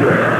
prayer.